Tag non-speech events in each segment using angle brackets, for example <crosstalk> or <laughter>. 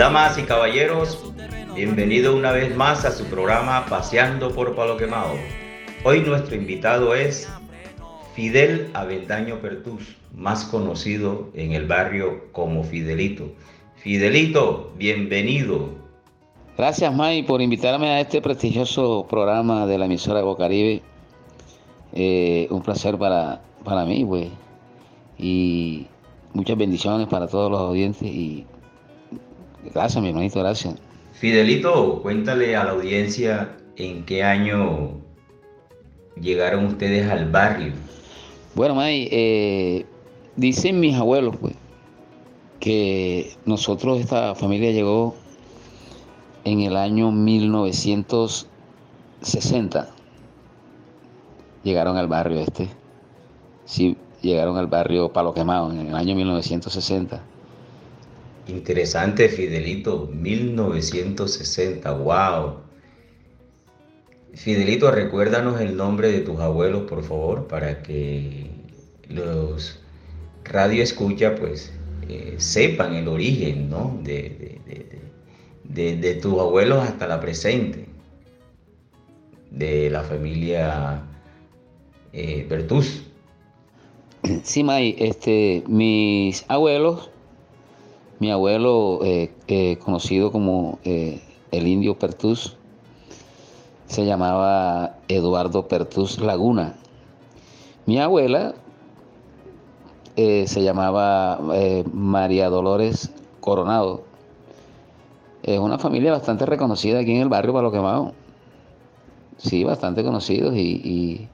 Damas y caballeros, bienvenido una vez más a su programa Paseando por Palo Quemado. Hoy nuestro invitado es Fidel Avendaño Pertus, más conocido en el barrio como Fidelito. Fidelito, bienvenido. Gracias, May, por invitarme a este prestigioso programa de la emisora Bocaribe. Eh, un placer para, para mí, pues. Y muchas bendiciones para todos los oyentes. Y gracias, mi hermanito, gracias. Fidelito, cuéntale a la audiencia en qué año llegaron ustedes al barrio. Bueno, May, eh, dicen mis abuelos, pues, que nosotros, esta familia llegó en el año 1960. Llegaron al barrio este. Sí, llegaron al barrio Palo Quemado en el año 1960. Interesante, Fidelito, 1960, wow. Fidelito, recuérdanos el nombre de tus abuelos, por favor, para que los radio escucha, pues, eh, sepan el origen, ¿no? de, de, tus abuelos hasta la presente, de la familia eh, Bertus. Sí, May, este, mis abuelos, mi abuelo eh, eh, conocido como el indio Pertus, se llamaba Eduardo Pertus Laguna. Mi abuela se llamaba María Dolores Coronado es una familia bastante reconocida aquí en el barrio Palo Quemado. Sí, bastante conocidos y,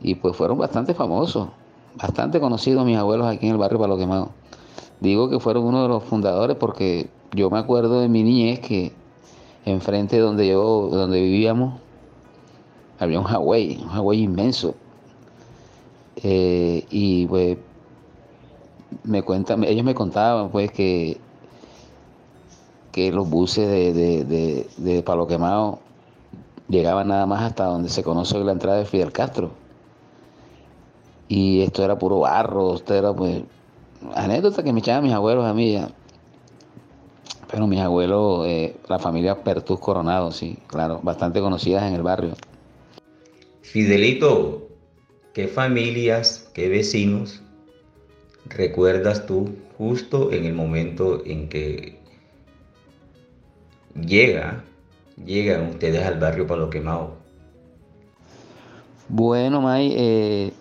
y, pues fueron bastante famosos, bastante conocidos mis abuelos aquí en el barrio Palo Quemado. Digo que fueron uno de los fundadores porque yo me acuerdo de mi niñez que enfrente donde yo, donde vivíamos, había un Hawái, un Hawái inmenso. Eh, y pues me cuentan, ellos me contaban pues que que los buses de, Palo Quemado llegaban nada más hasta donde se conoce la entrada de Fidel Castro. Y esto era puro barro, esto era pues anécdota que me echaban mis abuelos a mí ya. Pero mis abuelos, eh, la familia Pertus Coronado, sí, claro, bastante conocidas en el barrio. Fidelito, ¿qué familias, qué vecinos recuerdas tú justo en el momento en que llega, llegan ustedes al barrio Palo Quemado? Bueno, May, eh,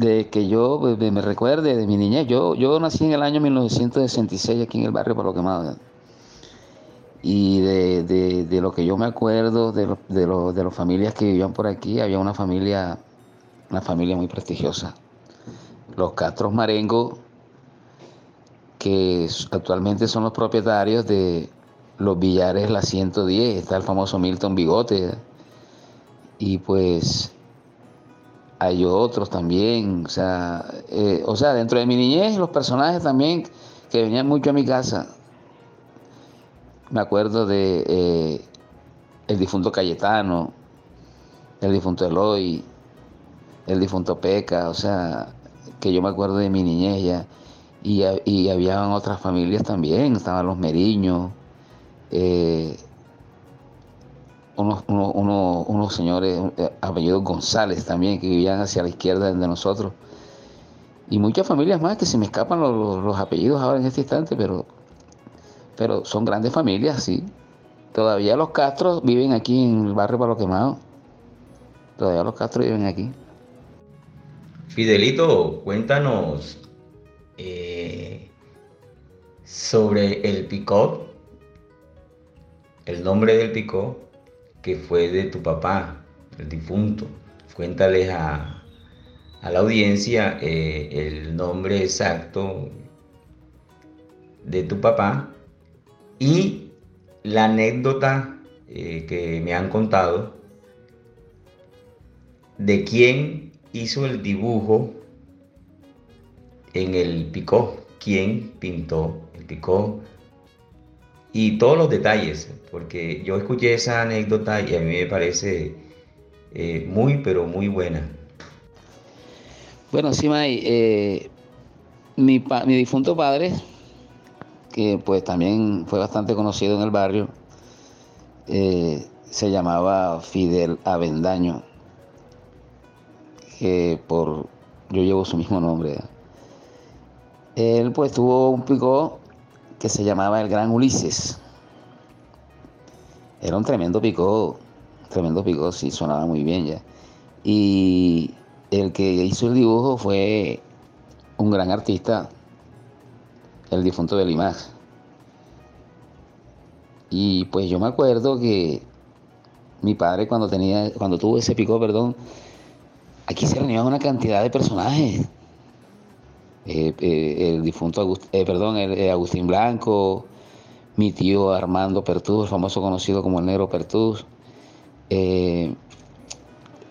de que yo pues, me recuerde de mi niñez, yo, yo nací en el año 1966 aquí en el barrio Palo Quemado. Y de, lo que yo me acuerdo de, de, de las familias que vivían por aquí, había una familia, una familia muy prestigiosa. Los Castros Marengo, que actualmente son los propietarios de, los billares la 110, está el famoso Milton Bigote. Y pues hay otros también, o sea, eh, o sea, dentro de mi niñez los personajes también que venían mucho a mi casa. Me acuerdo de eh, el difunto Cayetano, el difunto Eloy, el difunto Peca, o sea, que yo me acuerdo de mi niñez ya. Y, y había otras familias también, estaban los Meriños, eh, unos, unos, señores eh, apellidos González también que vivían hacia la izquierda de nosotros. Y muchas familias más que se me escapan los, apellidos ahora en este instante pero pero son grandes familias sí. Todavía los Castros viven aquí en el barrio Palo Quemado. Todavía los Castros viven aquí. Fidelito cuéntanos eh, sobre el Picot el nombre del picó que fue de tu papá, el difunto. Cuéntales a, la audiencia eh, el nombre exacto de tu papá y la anécdota eh, que me han contado de quién hizo el dibujo en el picó, quién pintó el picó y todos los detalles, porque yo escuché esa anécdota y a mí me parece eh, muy, pero muy buena. Bueno, sí, May, eh, mi, difunto padre, que pues también fue bastante conocido en el barrio, eh, se llamaba Fidel Avendaño, que por yo llevo su mismo nombre. Él pues tuvo un pico que se llamaba el Gran Ulises. Era un tremendo pico, tremendo pico, sí, sonaba muy bien ya. Y el que hizo el dibujo fue un gran artista, el difunto de Limas. Y pues yo me acuerdo que mi padre cuando tenía, cuando tuvo ese pico, perdón, aquí se reunían una cantidad de personajes. Eh, eh, el difunto eh, perdón, el, Agustín Blanco, mi tío Armando Pertús, famoso conocido como el Negro Pertús, el,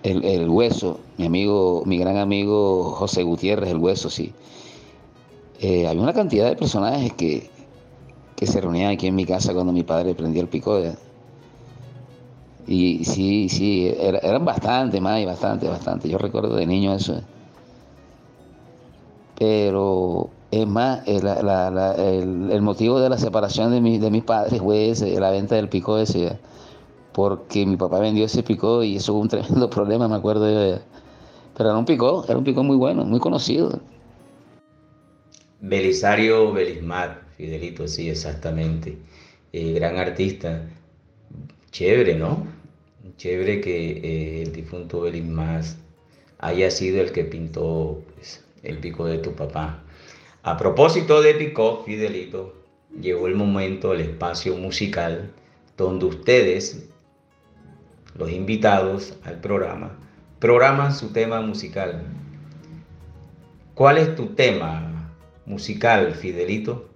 el, Hueso, mi amigo, mi gran amigo José Gutiérrez, el Hueso, sí. había una cantidad de personajes que, que se reunían aquí en mi casa cuando mi padre prendía el pico. Y sí, sí, eran bastante más y bastante, bastante. Yo recuerdo de niño eso. Pero es más, el, motivo de la separación de, de mis padres fue ese, la venta del pico ese. Porque mi papá vendió ese pico y eso fue un tremendo <laughs> problema, me acuerdo. Pero era un pico, era un pico muy bueno, muy conocido. Belisario Belismar, Fidelito, sí, exactamente. Eh, gran artista. Chévere, ¿no? Chévere que eh, el difunto Belismar haya sido el que pintó el pico de tu papá. A propósito de pico, Fidelito, llegó el momento, el espacio musical, donde ustedes, los invitados al programa, programan su tema musical. ¿Cuál es tu tema musical, Fidelito?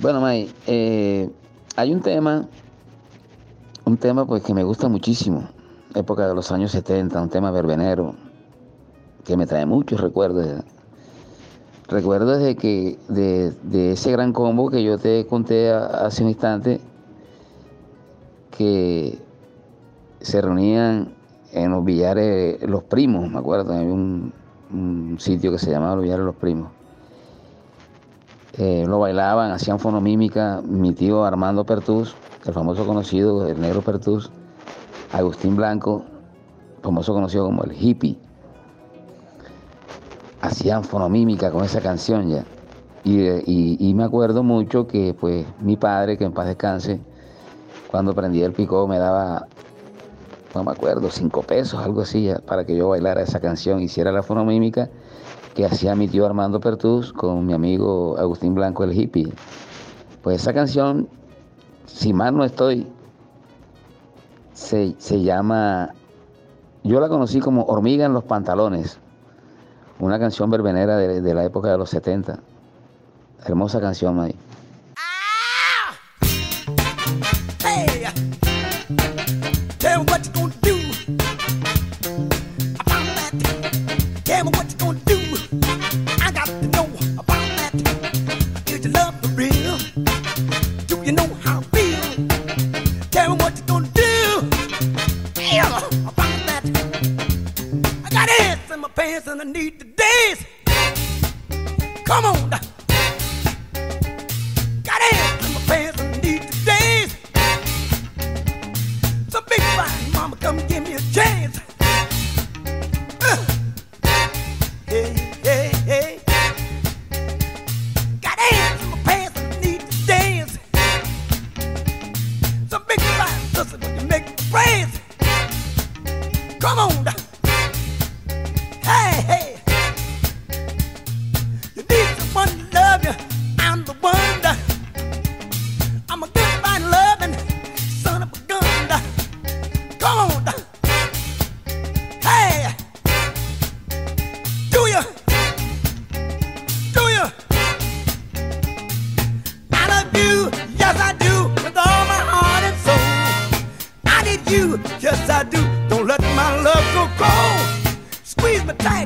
Bueno, May, eh, hay un tema, un tema pues que me gusta muchísimo, época de los años 70, un tema verbenero, que me trae muchos recuerdos. Recuerdos de que de, ese gran combo que yo te conté hace un instante, que se reunían en los billares los primos, me acuerdo, había un, sitio que se llamaba Los Villares Los Primos. Eh, lo bailaban, hacían fonomímica mi tío Armando Pertús, el famoso conocido, el negro Pertús, Agustín Blanco, famoso conocido como el hippie. Hacían fonomímica con esa canción ya. Y, me acuerdo mucho que pues mi padre, que en paz descanse, cuando prendía el pico me daba no me acuerdo, cinco pesos, algo así, para que yo bailara esa canción, hiciera la fonomímica que hacía mi tío Armando Pertús con mi amigo Agustín Blanco, el hippie. Pues esa canción, si mal no estoy, se, llama, yo la conocí como Hormiga en los pantalones, una canción verbenera de, la época de los 70. Hermosa canción ahí.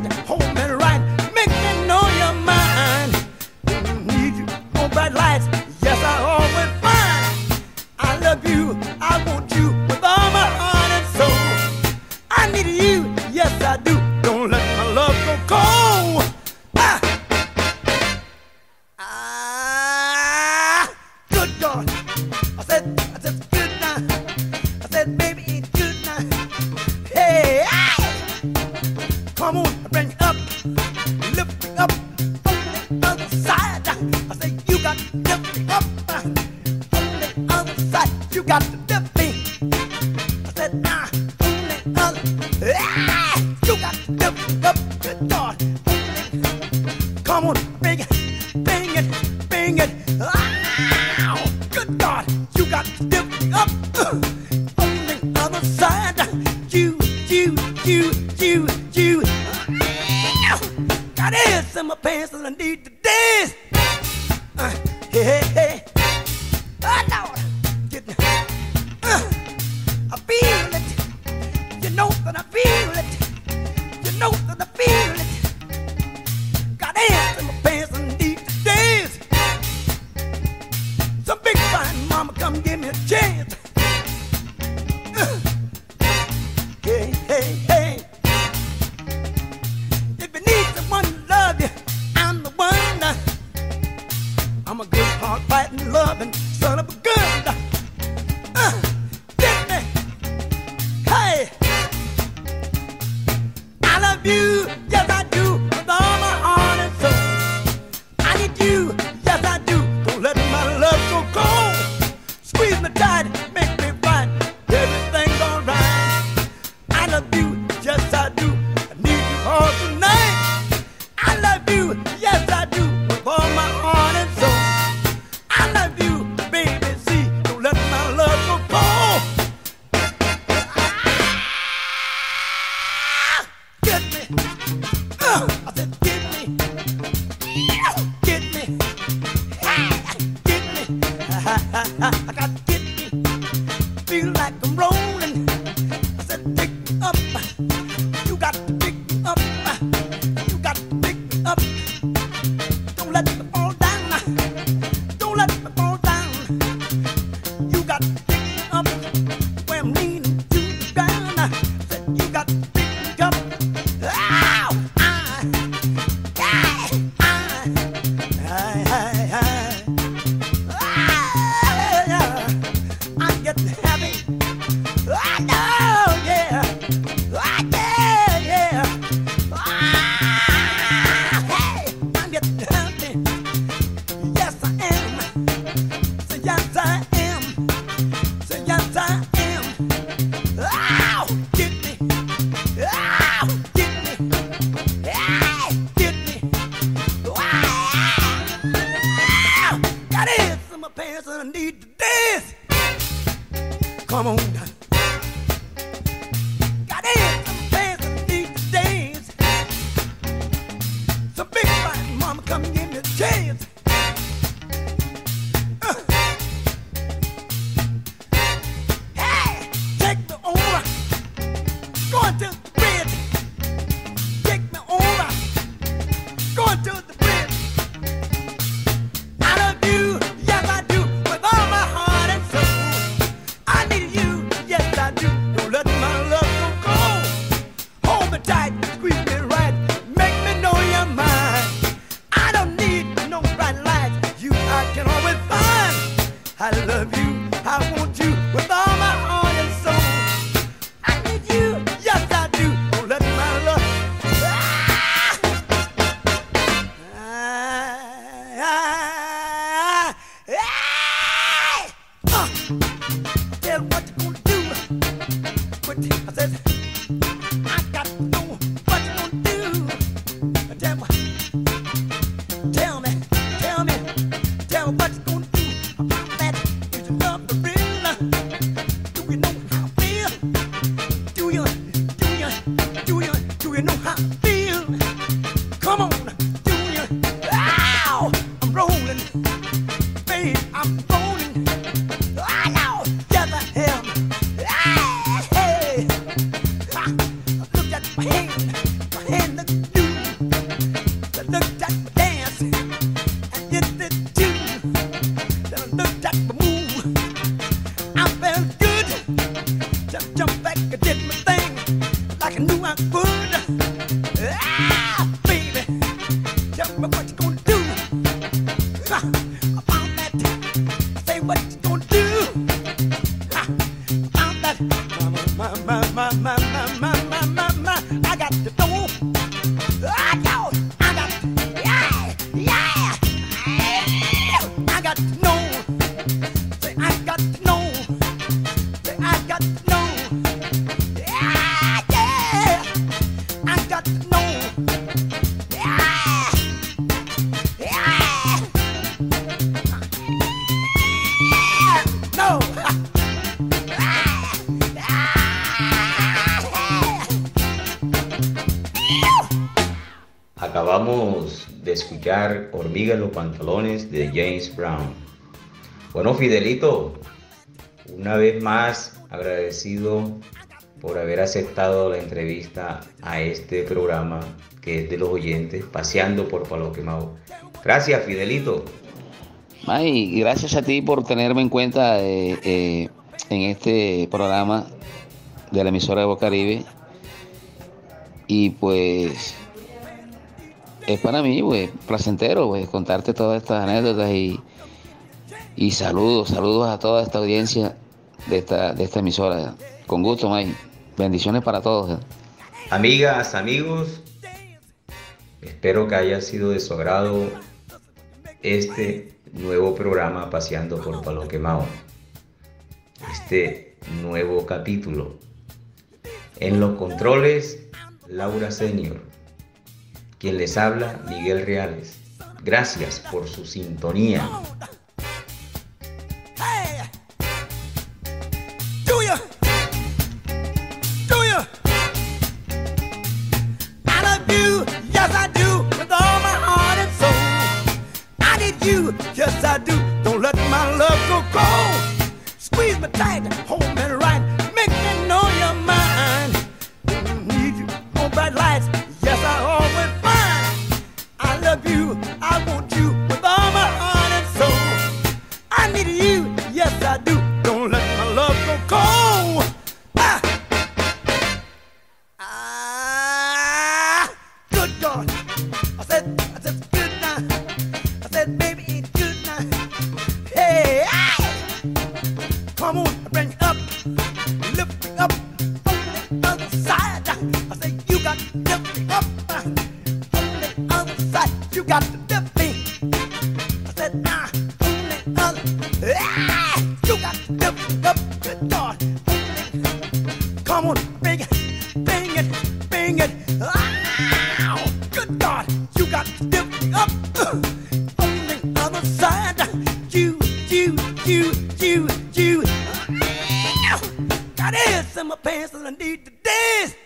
Hold me right. up. Acabamos de escuchar Hormiga en los pantalones de James Brown. Bueno, Fidelito, una vez más agradecido por haber aceptado la entrevista a este programa que es de los oyentes, paseando por Palo Quemado. Gracias, Fidelito. May, gracias a ti por tenerme en cuenta eh, eh, en este programa de la emisora de Bocaribe. Y pues es para mí, pues, placentero, pues, contarte todas estas anécdotas y, y saludos, saludos a toda esta audiencia de esta, de esta emisora. Con gusto, May. Bendiciones para todos. ¿eh? Amigas, amigos, espero que haya sido de su agrado este nuevo programa Paseando por Palo Quemado. Este nuevo capítulo. En los controles, Laura Senior. Quien les habla, Miguel Reales. Gracias por su sintonía. God. dance and I need to dance.